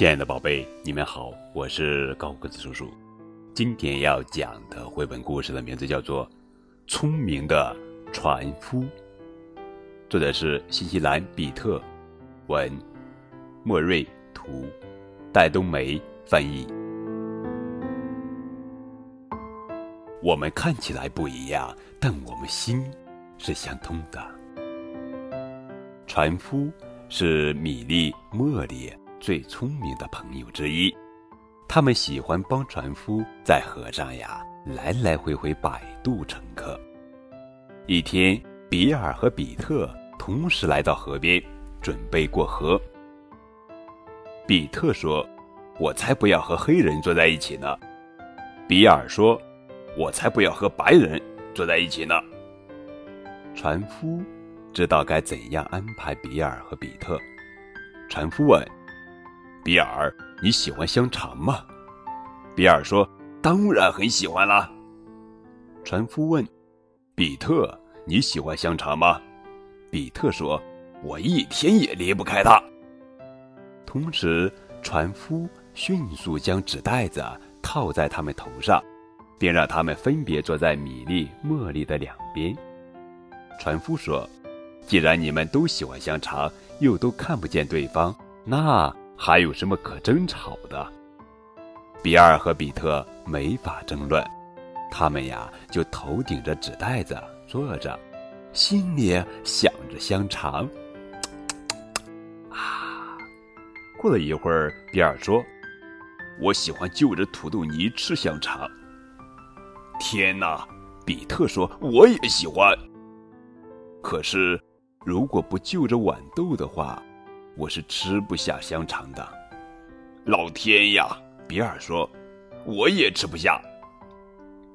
亲爱的宝贝，你们好，我是高个子叔叔。今天要讲的绘本故事的名字叫做《聪明的船夫》，作者是新西兰比特，文，莫瑞图，戴冬梅翻译。我们看起来不一样，但我们心是相通的。船夫是米莉、茉莉。最聪明的朋友之一，他们喜欢帮船夫在河上呀来来回回摆渡乘客。一天，比尔和比特同时来到河边，准备过河。比特说：“我才不要和黑人坐在一起呢。”比尔说：“我才不要和白人坐在一起呢。”船夫知道该怎样安排比尔和比特。船夫问。比尔，你喜欢香肠吗？比尔说：“当然很喜欢啦。”船夫问：“比特，你喜欢香肠吗？”比特说：“我一天也离不开它。”同时，船夫迅速将纸袋子套在他们头上，并让他们分别坐在米粒、茉莉的两边。船夫说：“既然你们都喜欢香肠，又都看不见对方，那……”还有什么可争吵的？比尔和比特没法争论，他们呀就头顶着纸袋子坐着，心里想着香肠。啊！过了一会儿，比尔说：“我喜欢就着土豆泥吃香肠。”天哪！比特说：“我也喜欢。”可是，如果不就着豌豆的话。我是吃不下香肠的，老天呀！比尔说：“我也吃不下。”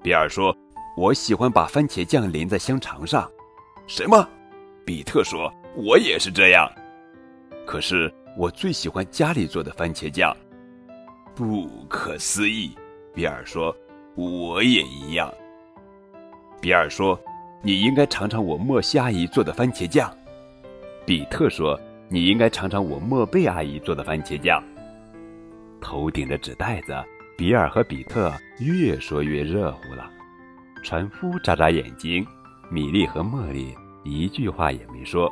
比尔说：“我喜欢把番茄酱淋在香肠上。”什么？比特说：“我也是这样。”可是我最喜欢家里做的番茄酱。不可思议！比尔说：“我也一样。”比尔说：“你应该尝尝我莫西阿姨做的番茄酱。”比特说。你应该尝尝我莫贝阿姨做的番茄酱。头顶的纸袋子，比尔和比特越说越热乎了。船夫眨眨眼睛，米莉和茉莉一句话也没说。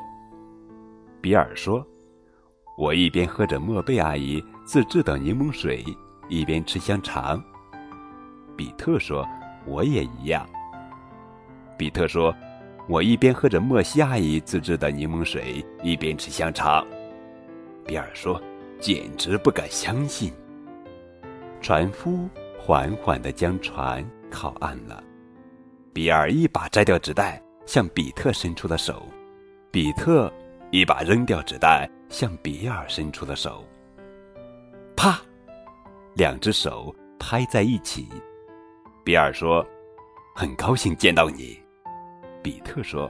比尔说：“我一边喝着莫贝阿姨自制的柠檬水，一边吃香肠。”比特说：“我也一样。”比特说。我一边喝着莫西阿姨自制的柠檬水，一边吃香肠。比尔说：“简直不敢相信。”船夫缓缓地将船靠岸了。比尔一把摘掉纸袋，向比特伸出了手；比特一把扔掉纸袋，向比尔伸出了手。啪！两只手拍在一起。比尔说：“很高兴见到你。”比特说：“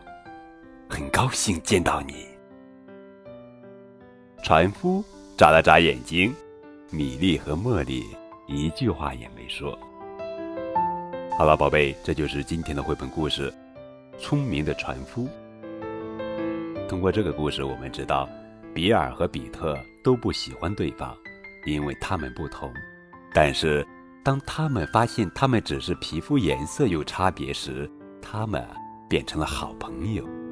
很高兴见到你。”船夫眨了眨眼睛，米莉和茉莉一句话也没说。好了，宝贝，这就是今天的绘本故事《聪明的船夫》。通过这个故事，我们知道，比尔和比特都不喜欢对方，因为他们不同。但是，当他们发现他们只是皮肤颜色有差别时，他们。变成了好朋友。